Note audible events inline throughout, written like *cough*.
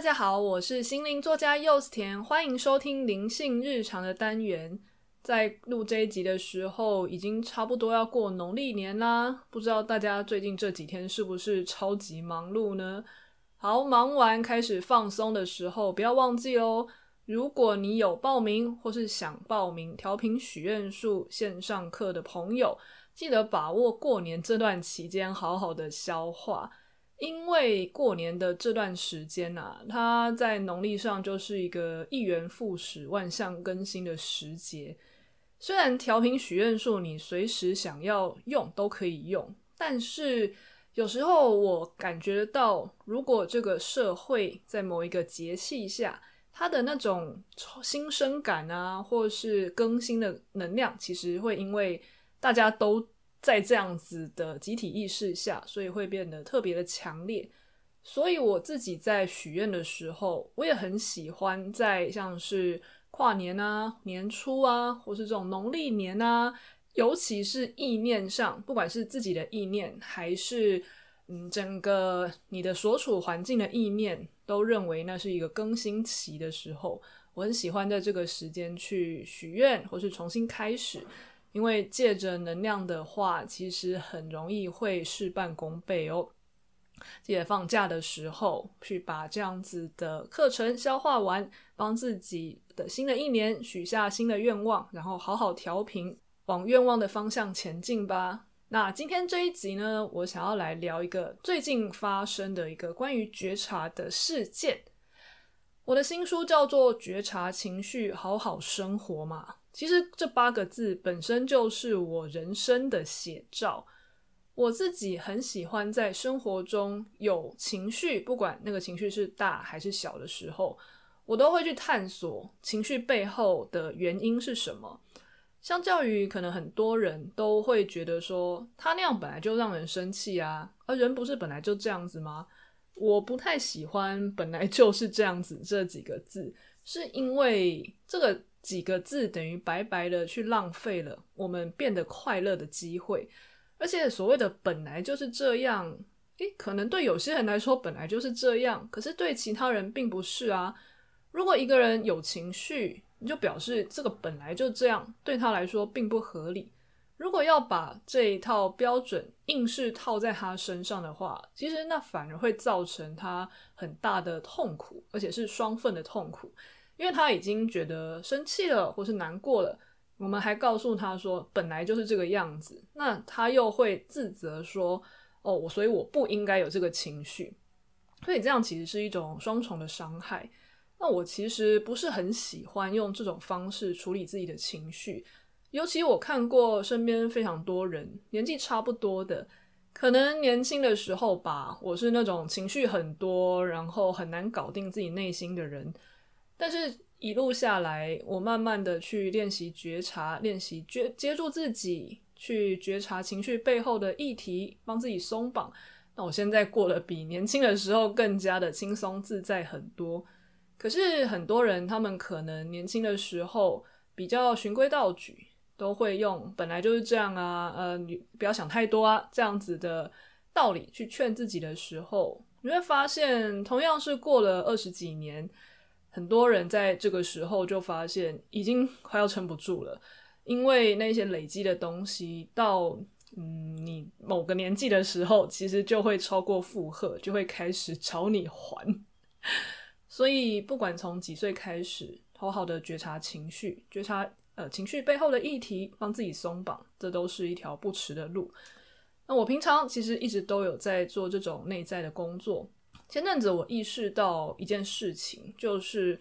大家好，我是心灵作家柚子甜，欢迎收听灵性日常的单元。在录这一集的时候，已经差不多要过农历年啦。不知道大家最近这几天是不是超级忙碌呢？好，忙完开始放松的时候，不要忘记哦。如果你有报名或是想报名调频许愿树线上课的朋友，记得把握过年这段期间，好好的消化。因为过年的这段时间啊，它在农历上就是一个一元复始、万象更新的时节。虽然调频许愿树你随时想要用都可以用，但是有时候我感觉到，如果这个社会在某一个节气下，它的那种新生感啊，或是更新的能量，其实会因为大家都在这样子的集体意识下，所以会变得特别的强烈。所以我自己在许愿的时候，我也很喜欢在像是跨年啊、年初啊，或是这种农历年啊，尤其是意念上，不管是自己的意念，还是嗯整个你的所处环境的意念，都认为那是一个更新期的时候。我很喜欢在这个时间去许愿，或是重新开始。因为借着能量的话，其实很容易会事半功倍哦。记得放假的时候去把这样子的课程消化完，帮自己的新的一年许下新的愿望，然后好好调频，往愿望的方向前进吧。那今天这一集呢，我想要来聊一个最近发生的一个关于觉察的事件。我的新书叫做《觉察情绪，好好生活》嘛。其实这八个字本身就是我人生的写照。我自己很喜欢在生活中有情绪，不管那个情绪是大还是小的时候，我都会去探索情绪背后的原因是什么。相较于可能很多人都会觉得说，他那样本来就让人生气啊，而人不是本来就这样子吗？我不太喜欢“本来就是这样子”这几个字，是因为这个。几个字等于白白的去浪费了我们变得快乐的机会，而且所谓的本来就是这样，诶，可能对有些人来说本来就是这样，可是对其他人并不是啊。如果一个人有情绪，你就表示这个本来就这样，对他来说并不合理。如果要把这一套标准硬是套在他身上的话，其实那反而会造成他很大的痛苦，而且是双份的痛苦。因为他已经觉得生气了，或是难过了，我们还告诉他说本来就是这个样子，那他又会自责说哦，我所以我不应该有这个情绪，所以这样其实是一种双重的伤害。那我其实不是很喜欢用这种方式处理自己的情绪，尤其我看过身边非常多人年纪差不多的，可能年轻的时候吧，我是那种情绪很多，然后很难搞定自己内心的人。但是，一路下来，我慢慢的去练习觉察，练习觉接住自己，去觉察情绪背后的议题，帮自己松绑。那我现在过得比年轻的时候更加的轻松自在很多。可是很多人，他们可能年轻的时候比较循规蹈矩，都会用本来就是这样啊，呃，你不要想太多啊，这样子的道理去劝自己的时候，你会发现，同样是过了二十几年。很多人在这个时候就发现已经快要撑不住了，因为那些累积的东西到嗯你某个年纪的时候，其实就会超过负荷，就会开始找你还。*laughs* 所以不管从几岁开始，好好的觉察情绪，觉察呃情绪背后的议题，帮自己松绑，这都是一条不迟的路。那我平常其实一直都有在做这种内在的工作。前阵子我意识到一件事情，就是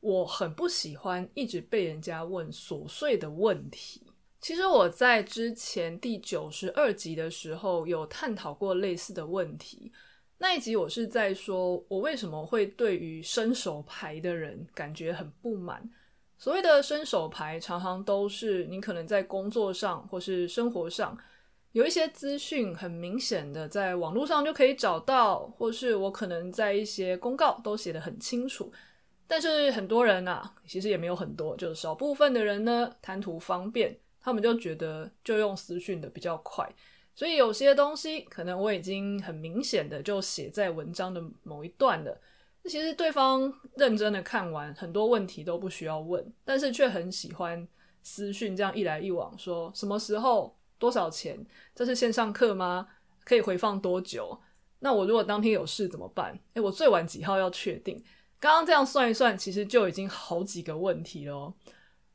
我很不喜欢一直被人家问琐碎的问题。其实我在之前第九十二集的时候有探讨过类似的问题。那一集我是在说，我为什么会对于伸手牌的人感觉很不满。所谓的伸手牌，常常都是你可能在工作上或是生活上。有一些资讯很明显的在网络上就可以找到，或是我可能在一些公告都写得很清楚，但是很多人啊，其实也没有很多，就是少部分的人呢，贪图方便，他们就觉得就用私讯的比较快，所以有些东西可能我已经很明显的就写在文章的某一段了，那其实对方认真的看完，很多问题都不需要问，但是却很喜欢私讯这样一来一往，说什么时候、多少钱，这是线上课吗？可以回放多久？那我如果当天有事怎么办？诶，我最晚几号要确定？刚刚这样算一算，其实就已经好几个问题了。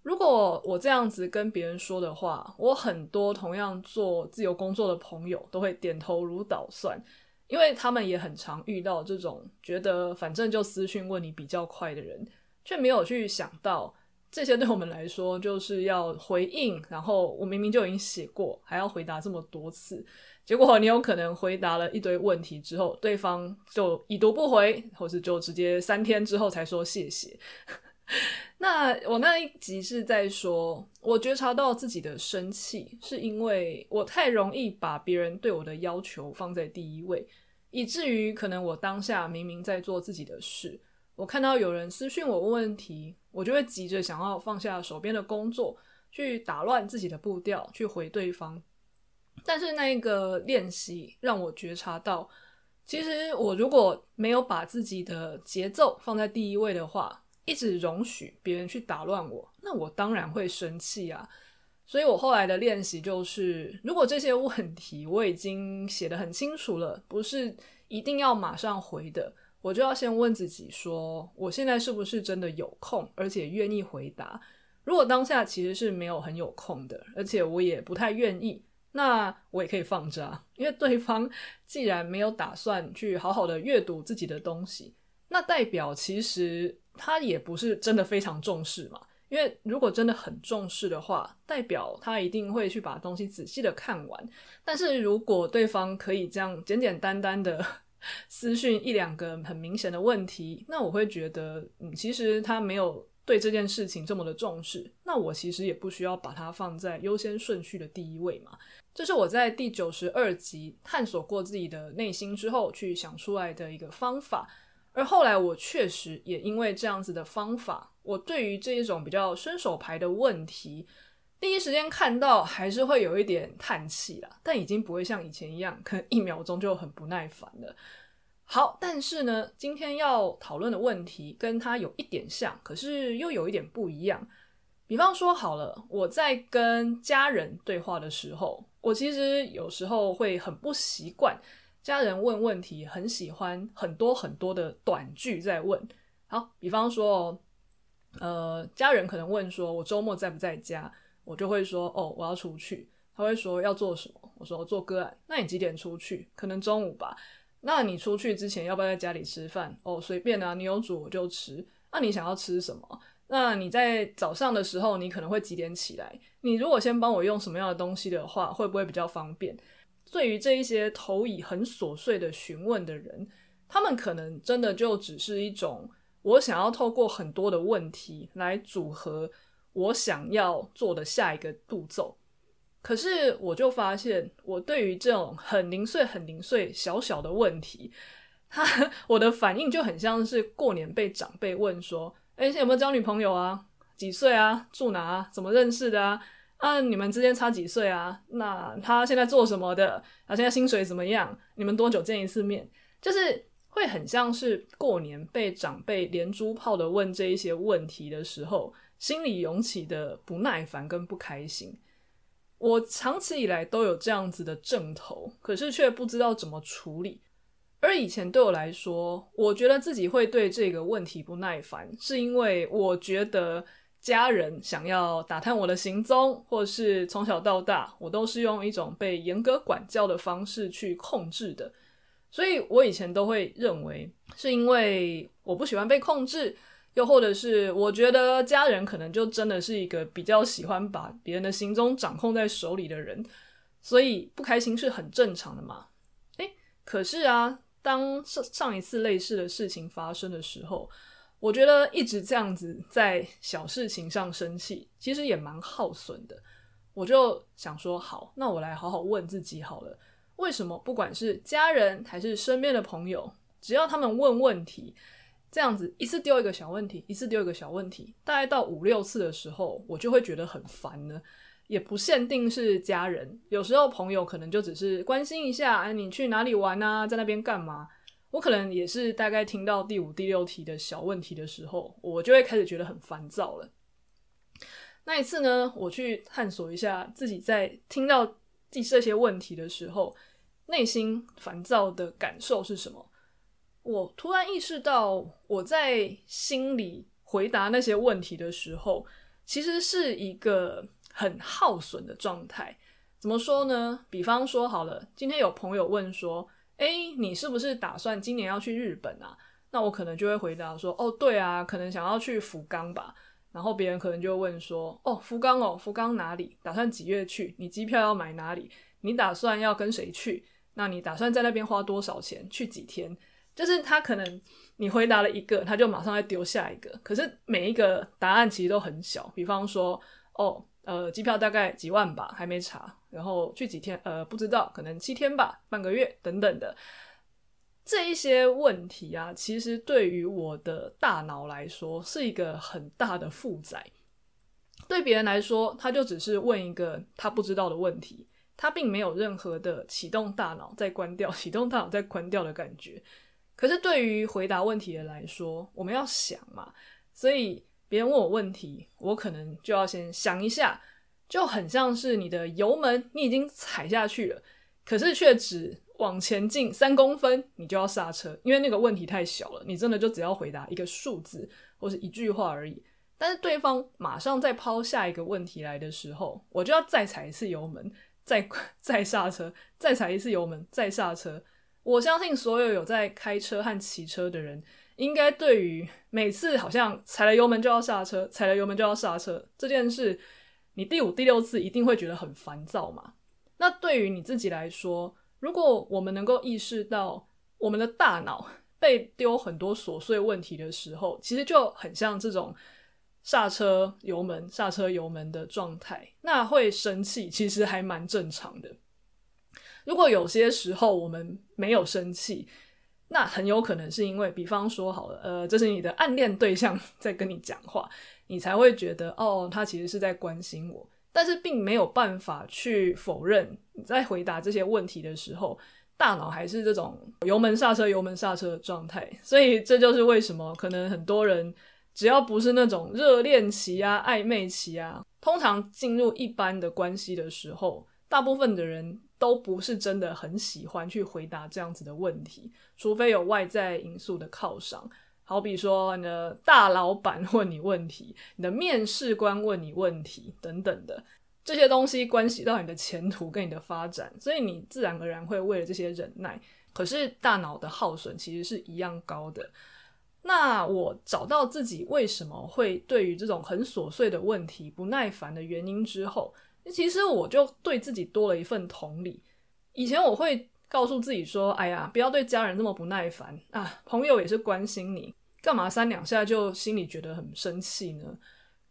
如果我这样子跟别人说的话，我很多同样做自由工作的朋友都会点头如捣蒜，因为他们也很常遇到这种觉得反正就私讯问你比较快的人，却没有去想到这些对我们来说 *laughs* 就是要回应，然后我明明就已经写过，还要回答这么多次。结果你有可能回答了一堆问题之后，对方就已读不回，或是就直接三天之后才说谢谢。*laughs* 那我那一集是在说，我觉察到自己的生气，是因为我太容易把别人对我的要求放在第一位，以至于可能我当下明明在做自己的事，我看到有人私讯我问问题，我就会急着想要放下手边的工作，去打乱自己的步调，去回对方。但是那个练习让我觉察到，其实我如果没有把自己的节奏放在第一位的话，一直容许别人去打乱我，那我当然会生气啊。所以我后来的练习就是，如果这些问题我已经写得很清楚了，不是一定要马上回的，我就要先问自己说，我现在是不是真的有空，而且愿意回答？如果当下其实是没有很有空的，而且我也不太愿意。那我也可以放着啊，因为对方 *laughs* 既然没有打算去好好的阅读自己的东西，那代表其实他也不是真的非常重视嘛。因为如果真的很重视的话，代表他一定会去把东西仔细的看完。但是如果对方可以这样简简单单的 *laughs* 私讯一两个很明显的问题，那我会觉得，嗯，其实他没有。对这件事情这么的重视，那我其实也不需要把它放在优先顺序的第一位嘛。这是我在第九十二集探索过自己的内心之后去想出来的一个方法。而后来我确实也因为这样子的方法，我对于这一种比较伸手牌的问题，第一时间看到还是会有一点叹气啦，但已经不会像以前一样，可能一秒钟就很不耐烦了。好，但是呢，今天要讨论的问题跟它有一点像，可是又有一点不一样。比方说，好了，我在跟家人对话的时候，我其实有时候会很不习惯家人问问题，很喜欢很多很多的短句在问。好，比方说，呃，家人可能问说，我周末在不在家？我就会说，哦，我要出去。他会说要做什么？我说做个案。那你几点出去？可能中午吧。那你出去之前要不要在家里吃饭？哦，随便啊，你有煮我就吃。那你想要吃什么？那你在早上的时候，你可能会几点起来？你如果先帮我用什么样的东西的话，会不会比较方便？对于这一些投以很琐碎的询问的人，他们可能真的就只是一种我想要透过很多的问题来组合我想要做的下一个步骤。可是我就发现，我对于这种很零碎、很零碎、小小的问题，他我的反应就很像是过年被长辈问说：“哎，有没有交女朋友啊？几岁啊？住哪啊？怎么认识的啊？啊，你们之间差几岁啊？那他现在做什么的？他现在薪水怎么样？你们多久见一次面？就是会很像是过年被长辈连珠炮的问这一些问题的时候，心里涌起的不耐烦跟不开心。”我长期以来都有这样子的症头，可是却不知道怎么处理。而以前对我来说，我觉得自己会对这个问题不耐烦，是因为我觉得家人想要打探我的行踪，或是从小到大我都是用一种被严格管教的方式去控制的，所以我以前都会认为是因为我不喜欢被控制。又或者是，我觉得家人可能就真的是一个比较喜欢把别人的行踪掌控在手里的人，所以不开心是很正常的嘛。诶，可是啊，当上上一次类似的事情发生的时候，我觉得一直这样子在小事情上生气，其实也蛮耗损的。我就想说，好，那我来好好问自己好了，为什么不管是家人还是身边的朋友，只要他们问问题，这样子一次丢一个小问题，一次丢一个小问题，大概到五六次的时候，我就会觉得很烦了。也不限定是家人，有时候朋友可能就只是关心一下，哎，你去哪里玩啊？在那边干嘛？我可能也是大概听到第五、第六题的小问题的时候，我就会开始觉得很烦躁了。那一次呢，我去探索一下自己在听到第这些问题的时候，内心烦躁的感受是什么？我突然意识到，我在心里回答那些问题的时候，其实是一个很耗损的状态。怎么说呢？比方说好了，今天有朋友问说：“诶，你是不是打算今年要去日本啊？”那我可能就会回答说：“哦，对啊，可能想要去福冈吧。”然后别人可能就会问说：“哦，福冈哦，福冈哪里？打算几月去？你机票要买哪里？你打算要跟谁去？那你打算在那边花多少钱？去几天？”就是他可能你回答了一个，他就马上再丢下一个。可是每一个答案其实都很小。比方说：“哦，呃，机票大概几万吧，还没查。然后去几天？呃，不知道，可能七天吧，半个月等等的。”这一些问题啊，其实对于我的大脑来说是一个很大的负载。对别人来说，他就只是问一个他不知道的问题，他并没有任何的启动大脑再关掉、启动大脑再关掉的感觉。可是对于回答问题的来说，我们要想嘛，所以别人问我问题，我可能就要先想一下，就很像是你的油门，你已经踩下去了，可是却只。往前进三公分，你就要刹车，因为那个问题太小了，你真的就只要回答一个数字或是一句话而已。但是对方马上再抛下一个问题来的时候，我就要再踩一次油门，再 *laughs* 再刹车，再踩一次油门，再刹车。我相信所有有在开车和骑车的人，应该对于每次好像踩了油门就要刹车，踩了油门就要刹车这件事，你第五、第六次一定会觉得很烦躁嘛。那对于你自己来说，如果我们能够意识到我们的大脑 *laughs* 被丢很多琐碎问题的时候，其实就很像这种刹车油门、刹车油门的状态，那会生气其实还蛮正常的。如果有些时候我们没有生气，那很有可能是因为，比方说好了，呃，这是你的暗恋对象在跟你讲话，你才会觉得哦，他其实是在关心我。但是并没有办法去否认，你在回答这些问题的时候，大脑还是这种油门刹车、油门刹车的状态。所以这就是为什么可能很多人只要不是那种热恋期啊、暧昧期啊，通常进入一般的关系的时候，大部分的人都不是真的很喜欢去回答这样子的问题，除非有外在因素的犒赏。好比说，你的大老板问你问题，你的面试官问你问题等等的这些东西，关系到你的前途跟你的发展，所以你自然而然会为了这些忍耐。可是大脑的耗损其实是一样高的。那我找到自己为什么会对于这种很琐碎的问题不耐烦的原因之后，其实我就对自己多了一份同理。以前我会告诉自己说：“哎呀，不要对家人那么不耐烦啊，朋友也是关心你。”干嘛三两下就心里觉得很生气呢？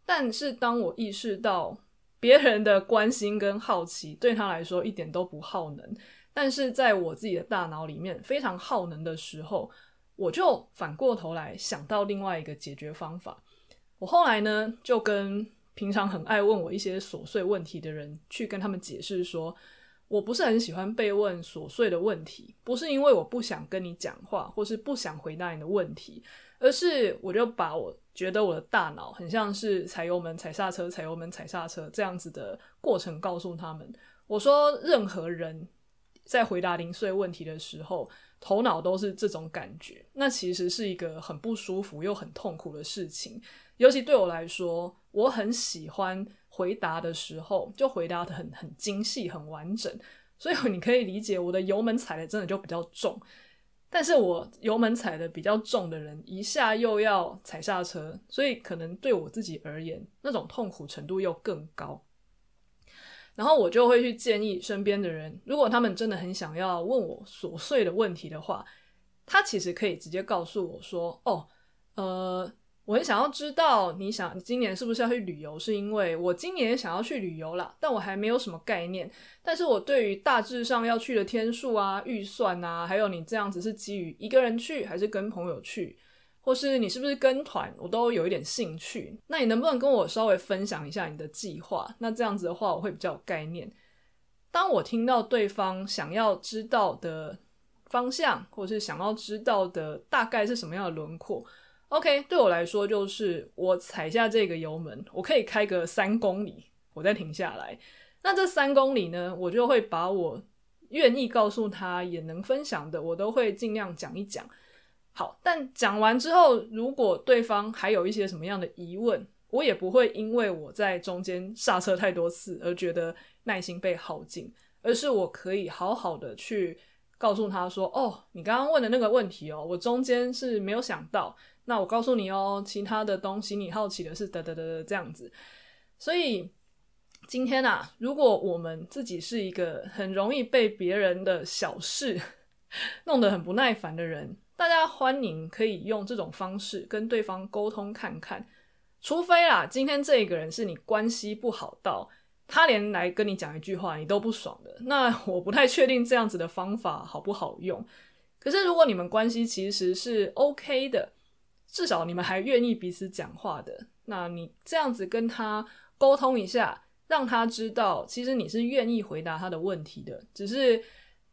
但是当我意识到别人的关心跟好奇对他来说一点都不耗能，但是在我自己的大脑里面非常耗能的时候，我就反过头来想到另外一个解决方法。我后来呢，就跟平常很爱问我一些琐碎问题的人去跟他们解释说，我不是很喜欢被问琐碎的问题，不是因为我不想跟你讲话，或是不想回答你的问题。而是我就把我觉得我的大脑很像是踩油门、踩刹车、踩油门、踩刹车这样子的过程告诉他们。我说，任何人在回答零碎问题的时候，头脑都是这种感觉。那其实是一个很不舒服又很痛苦的事情。尤其对我来说，我很喜欢回答的时候就回答得很很精细、很完整。所以你可以理解我的油门踩的真的就比较重。但是我油门踩的比较重的人，一下又要踩刹车，所以可能对我自己而言，那种痛苦程度又更高。然后我就会去建议身边的人，如果他们真的很想要问我琐碎的问题的话，他其实可以直接告诉我说：“哦，呃。”我很想要知道，你想你今年是不是要去旅游？是因为我今年想要去旅游啦，但我还没有什么概念。但是我对于大致上要去的天数啊、预算啊，还有你这样子是基于一个人去，还是跟朋友去，或是你是不是跟团，我都有一点兴趣。那你能不能跟我稍微分享一下你的计划？那这样子的话，我会比较有概念。当我听到对方想要知道的方向，或是想要知道的大概是什么样的轮廓。OK，对我来说就是我踩下这个油门，我可以开个三公里，我再停下来。那这三公里呢，我就会把我愿意告诉他也能分享的，我都会尽量讲一讲。好，但讲完之后，如果对方还有一些什么样的疑问，我也不会因为我在中间刹车太多次而觉得耐心被耗尽，而是我可以好好的去告诉他说：“哦，你刚刚问的那个问题哦，我中间是没有想到。”那我告诉你哦，其他的东西你好奇的是得得得得这样子，所以今天啊，如果我们自己是一个很容易被别人的小事 *laughs* 弄得很不耐烦的人，大家欢迎可以用这种方式跟对方沟通看看，除非啦，今天这个人是你关系不好到他连来跟你讲一句话你都不爽的，那我不太确定这样子的方法好不好用。可是如果你们关系其实是 OK 的。至少你们还愿意彼此讲话的，那你这样子跟他沟通一下，让他知道其实你是愿意回答他的问题的，只是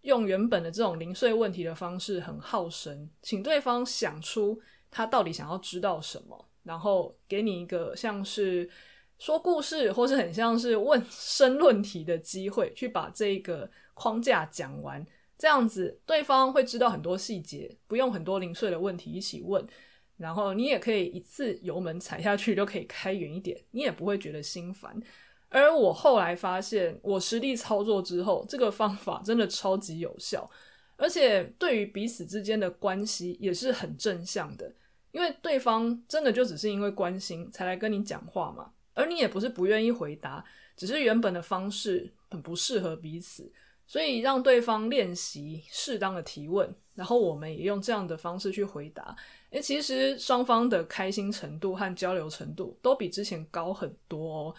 用原本的这种零碎问题的方式很耗神，请对方想出他到底想要知道什么，然后给你一个像是说故事或是很像是问申论题的机会，去把这个框架讲完，这样子对方会知道很多细节，不用很多零碎的问题一起问。然后你也可以一次油门踩下去，就可以开远一点，你也不会觉得心烦。而我后来发现，我实地操作之后，这个方法真的超级有效，而且对于彼此之间的关系也是很正向的，因为对方真的就只是因为关心才来跟你讲话嘛，而你也不是不愿意回答，只是原本的方式很不适合彼此，所以让对方练习适当的提问，然后我们也用这样的方式去回答。诶，其实双方的开心程度和交流程度都比之前高很多哦。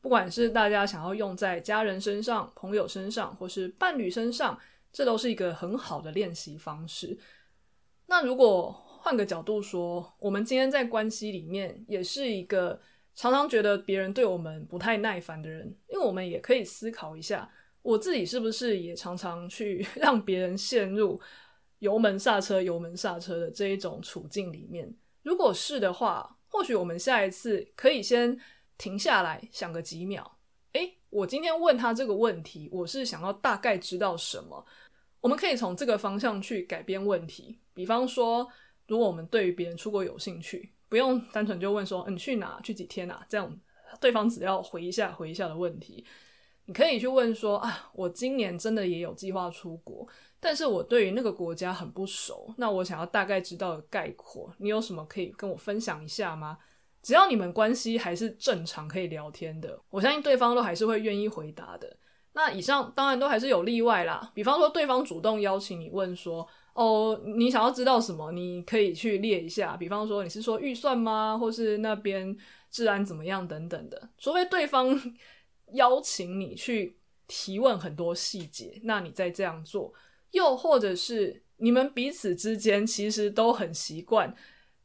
不管是大家想要用在家人身上、朋友身上，或是伴侣身上，这都是一个很好的练习方式。那如果换个角度说，我们今天在关系里面也是一个常常觉得别人对我们不太耐烦的人，因为我们也可以思考一下，我自己是不是也常常去 *laughs* 让别人陷入油门刹车，油门刹车的这一种处境里面，如果是的话，或许我们下一次可以先停下来想个几秒。诶，我今天问他这个问题，我是想要大概知道什么？我们可以从这个方向去改变问题。比方说，如果我们对于别人出国有兴趣，不用单纯就问说，嗯，你去哪？去几天啊？这样对方只要回一下，回一下的问题，你可以去问说，啊，我今年真的也有计划出国。但是我对于那个国家很不熟，那我想要大概知道的概括，你有什么可以跟我分享一下吗？只要你们关系还是正常可以聊天的，我相信对方都还是会愿意回答的。那以上当然都还是有例外啦，比方说对方主动邀请你问说，哦，你想要知道什么？你可以去列一下，比方说你是说预算吗？或是那边治安怎么样等等的。除非对方 *laughs* 邀请你去提问很多细节，那你再这样做。又或者是你们彼此之间其实都很习惯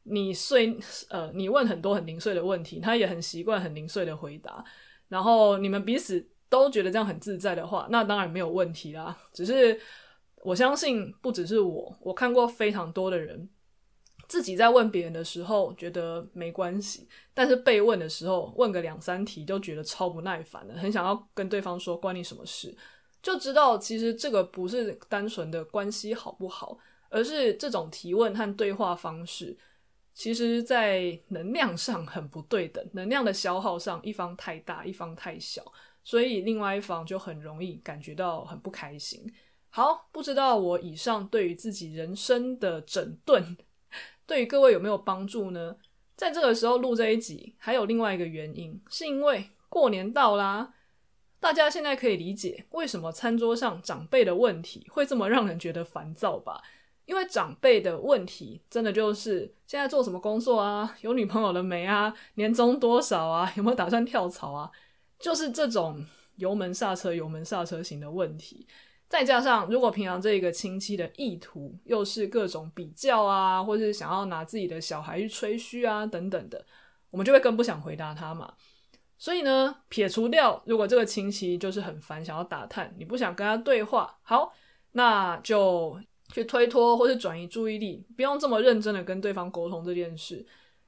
你碎呃，你问很多很零碎的问题，他也很习惯很零碎的回答，然后你们彼此都觉得这样很自在的话，那当然没有问题啦。只是我相信不只是我，我看过非常多的人自己在问别人的时候觉得没关系，但是被问的时候问个两三题就觉得超不耐烦的，很想要跟对方说关你什么事。就知道，其实这个不是单纯的关系好不好，而是这种提问和对话方式，其实在能量上很不对等，能量的消耗上，一方太大，一方太小，所以另外一方就很容易感觉到很不开心。好，不知道我以上对于自己人生的整顿，对于各位有没有帮助呢？在这个时候录这一集，还有另外一个原因，是因为过年到啦。大家现在可以理解为什么餐桌上长辈的问题会这么让人觉得烦躁吧？因为长辈的问题真的就是现在做什么工作啊，有女朋友了没啊，年终多少啊，有没有打算跳槽啊？就是这种油门刹车、油门刹车型的问题。再加上如果平常这一个亲戚的意图又是各种比较啊，或是想要拿自己的小孩去吹嘘啊等等的，我们就会更不想回答他嘛。所以呢，撇除掉，如果这个亲戚就是很烦，想要打探，你不想跟他对话，好，那就去推脱或是转移注意力，不用这么认真的跟对方沟通这件事。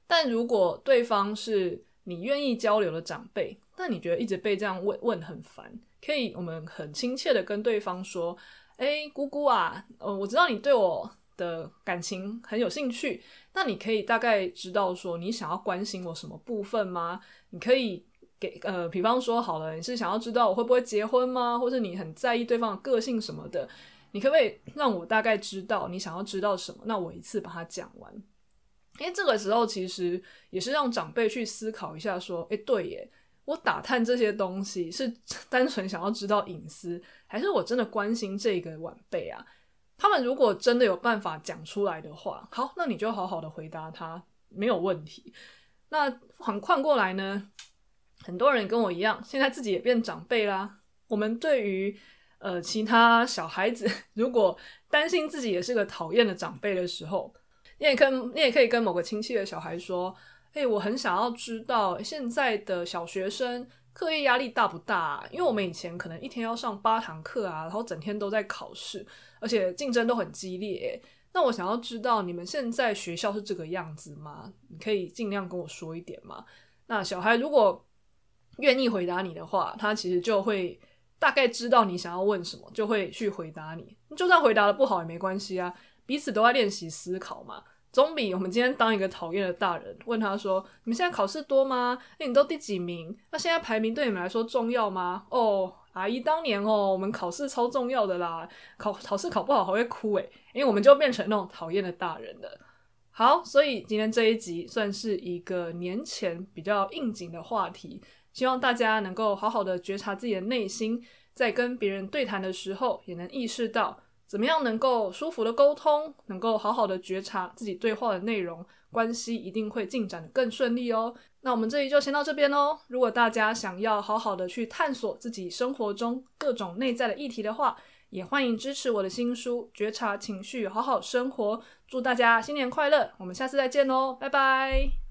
但如果对方是你愿意交流的长辈，那你觉得一直被这样问问很烦，可以我们很亲切的跟对方说：“诶，姑姑啊，呃，我知道你对我的感情很有兴趣，那你可以大概知道说你想要关心我什么部分吗？你可以给呃，比方说好了，你是想要知道我会不会结婚吗？或者你很在意对方的个性什么的？”你可不可以让我大概知道你想要知道什么？那我一次把它讲完。因为这个时候其实也是让长辈去思考一下，说：“诶，对耶，我打探这些东西是 *laughs* 单纯想要知道隐私，还是我真的关心这个晚辈啊？”他们如果真的有办法讲出来的话，好，那你就好好的回答他，没有问题。那反换过来呢，很多人跟我一样，现在自己也变长辈啦。我们对于呃，其他小孩子 *laughs* 如果担心自己也是个讨厌的长辈的时候，你也跟，你也可以跟某个亲戚的小孩说：“诶，我很想要知道现在的小学生课业压力大不大？因为我们以前可能一天要上八堂课啊，然后整天都在考试，而且竞争都很激烈。那我想要知道你们现在学校是这个样子吗？你可以尽量跟我说一点吗？那小孩如果愿意回答你的话，他其实就会。大概知道你想要问什么，就会去回答你。就算回答的不好也没关系啊，彼此都在练习思考嘛，总比我们今天当一个讨厌的大人问他说：“你们现在考试多吗？那你都第几名？那现在排名对你们来说重要吗？”哦，阿姨当年哦，我们考试超重要的啦，考考试考不好还会哭诶，因为我们就变成那种讨厌的大人了。好，所以今天这一集算是一个年前比较应景的话题。希望大家能够好好的觉察自己的内心，在跟别人对谈的时候，也能意识到怎么样能够舒服的沟通，能够好好的觉察自己对话的内容，关系一定会进展得更顺利哦。那我们这里就先到这边哦。如果大家想要好好的去探索自己生活中各种内在的议题的话，也欢迎支持我的新书《觉察情绪，好好生活》。祝大家新年快乐！我们下次再见哦，拜拜。